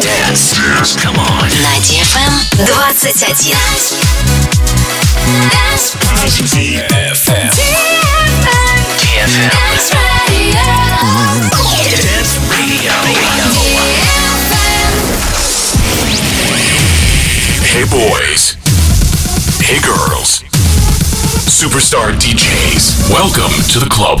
Dance. Come on. На DFM 21. DFM. DFM. Dance Radio. Hey boys. Hey girls. Superstar DJs. Welcome to the club.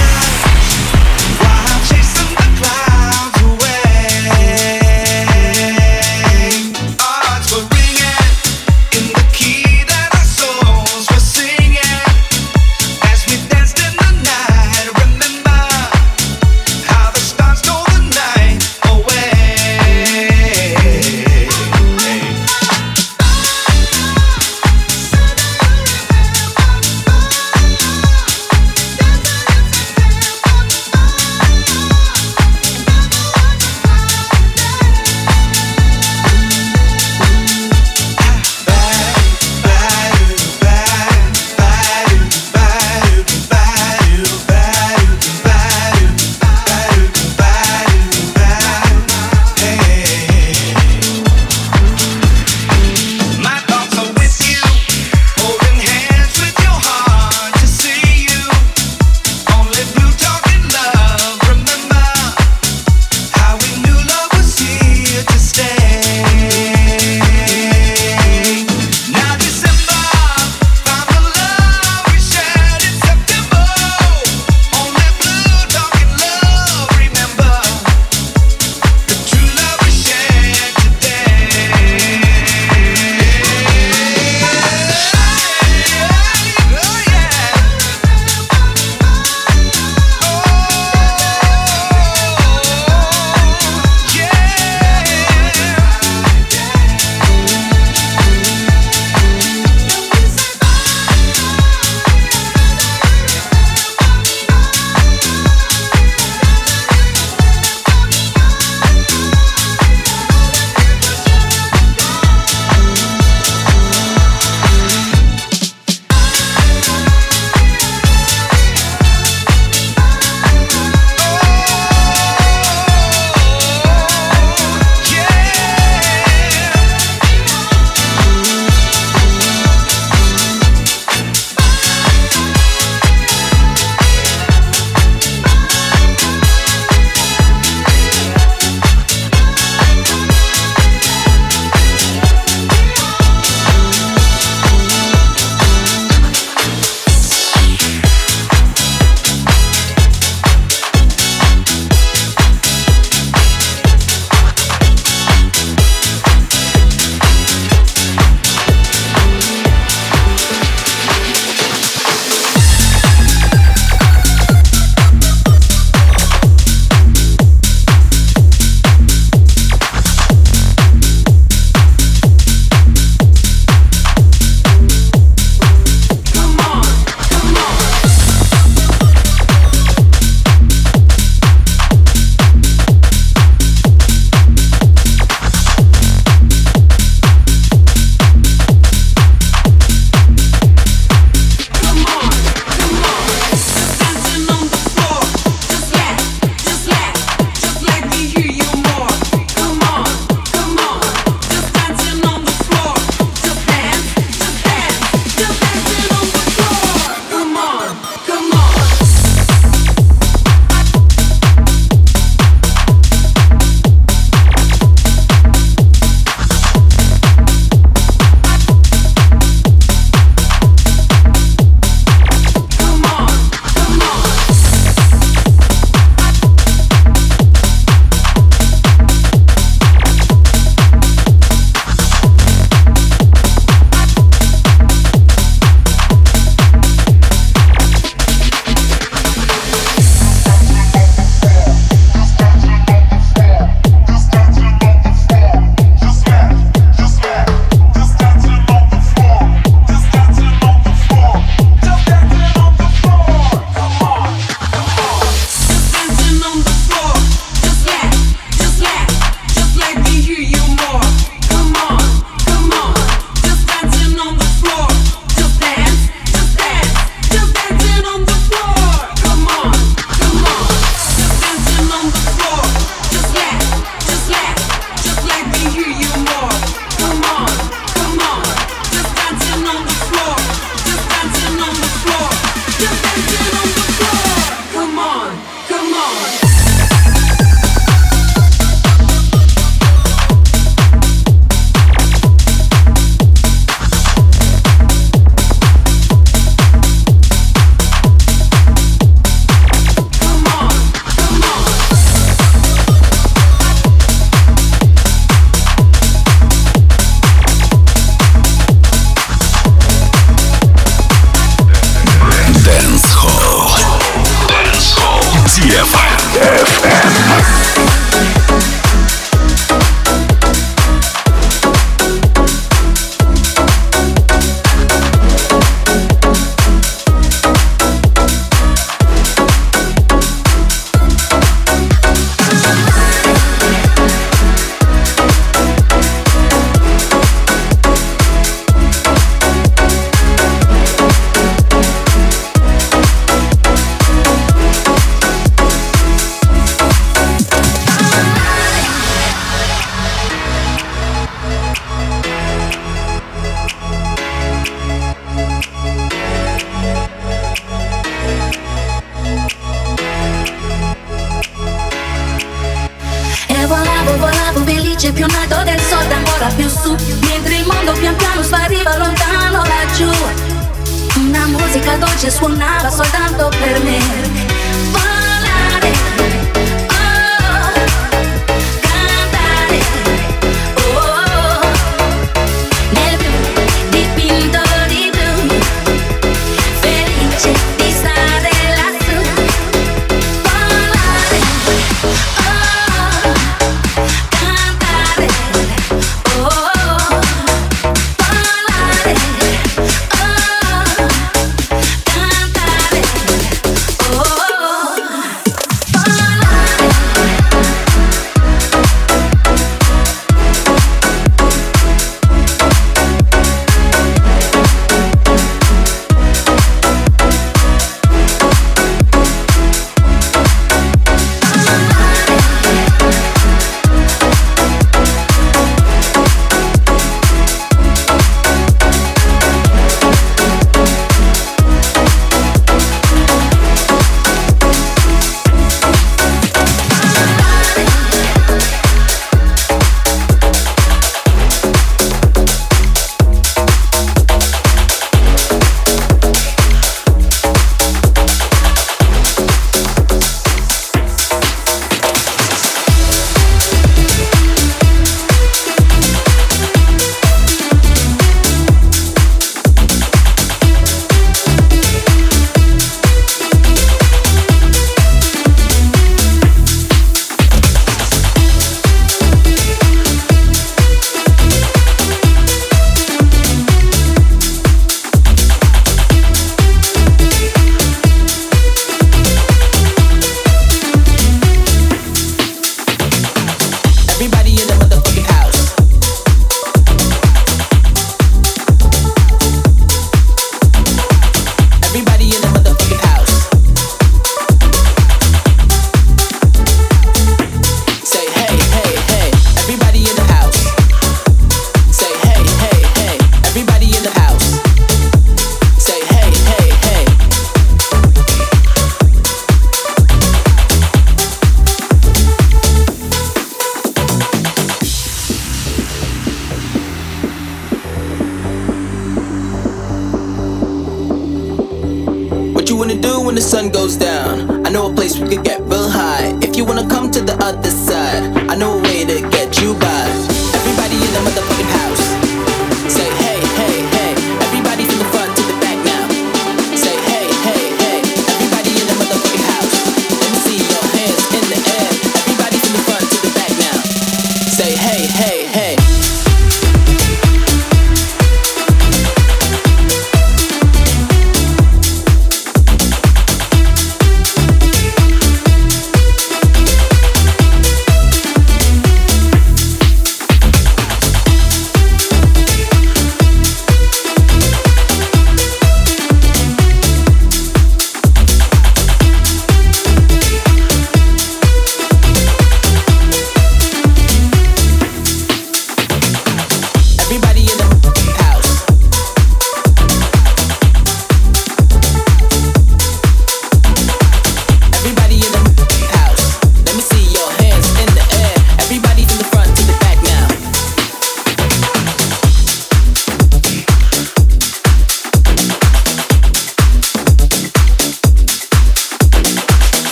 Come on, come on.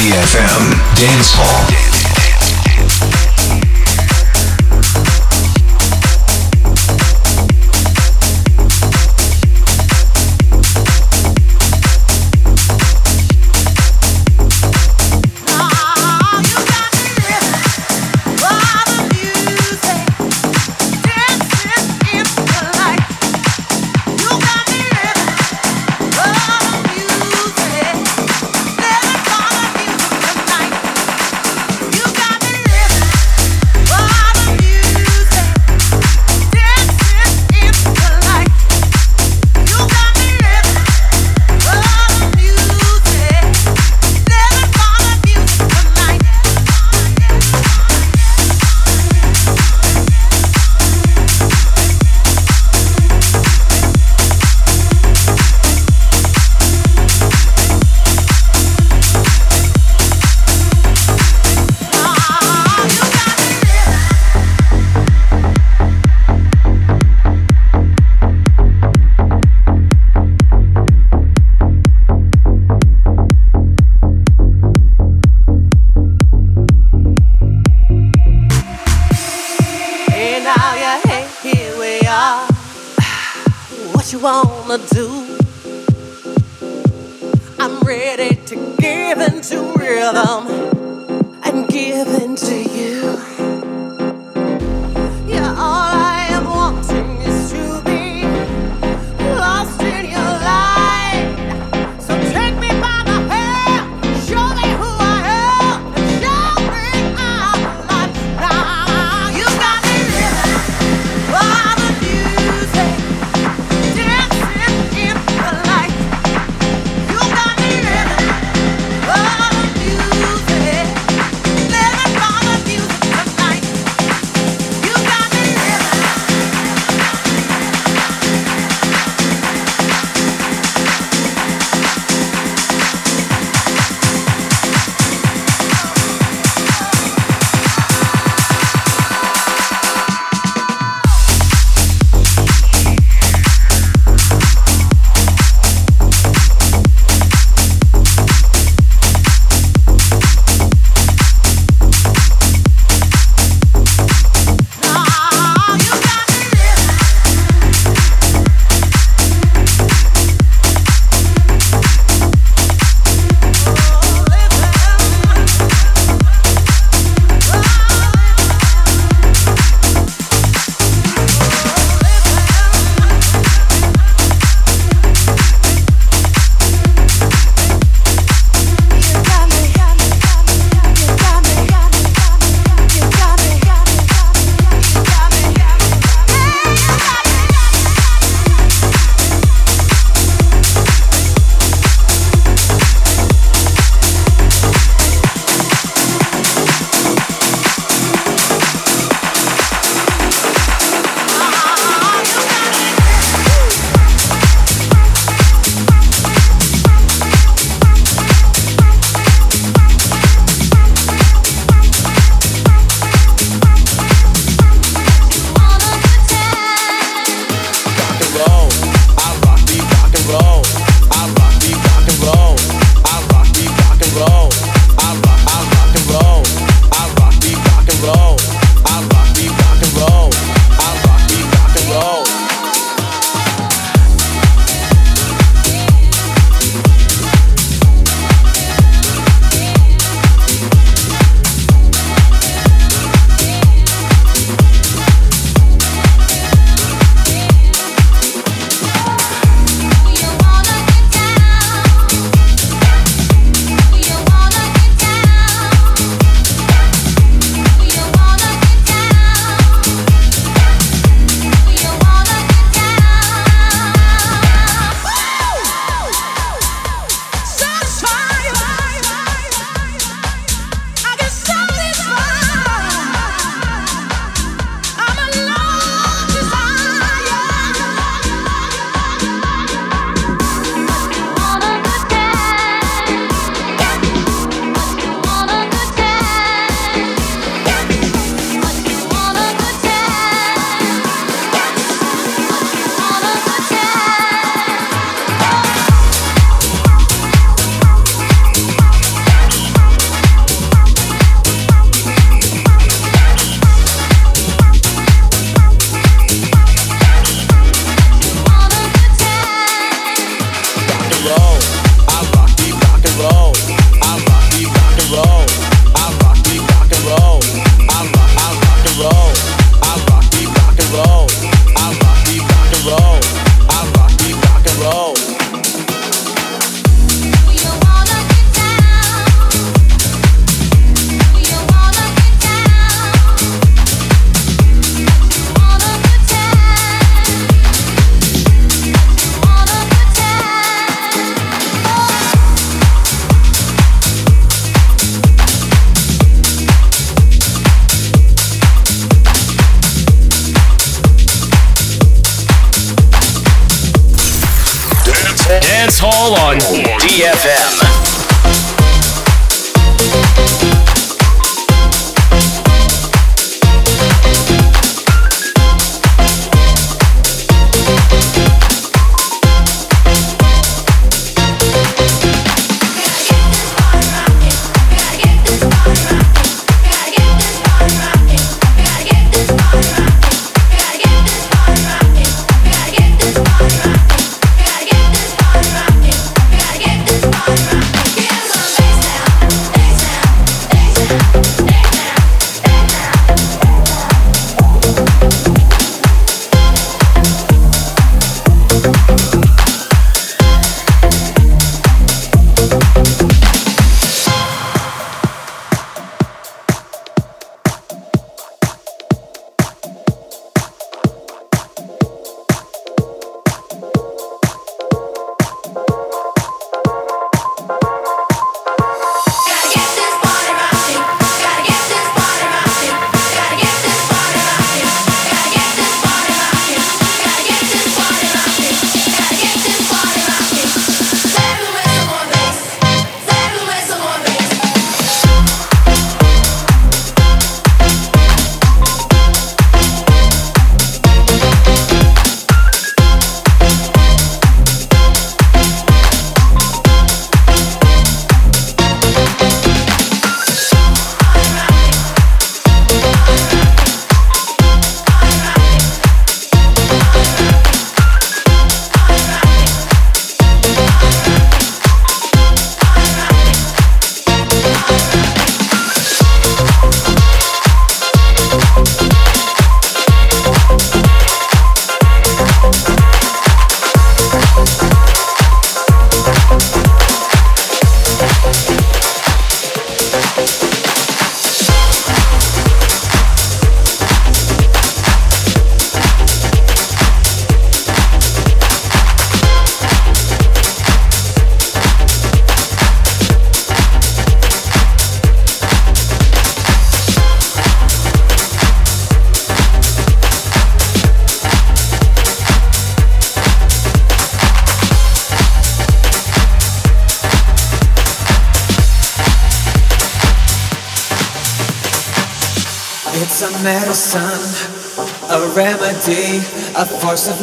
DFM Dance Hall.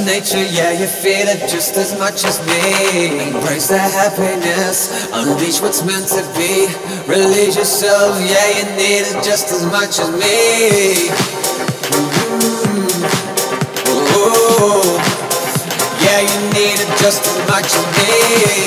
Nature. Yeah, you feel it just as much as me. Embrace the happiness, unleash what's meant to be. Release yourself, yeah, you need it just as much as me. Mm-hmm. Yeah, you need it just as much as me.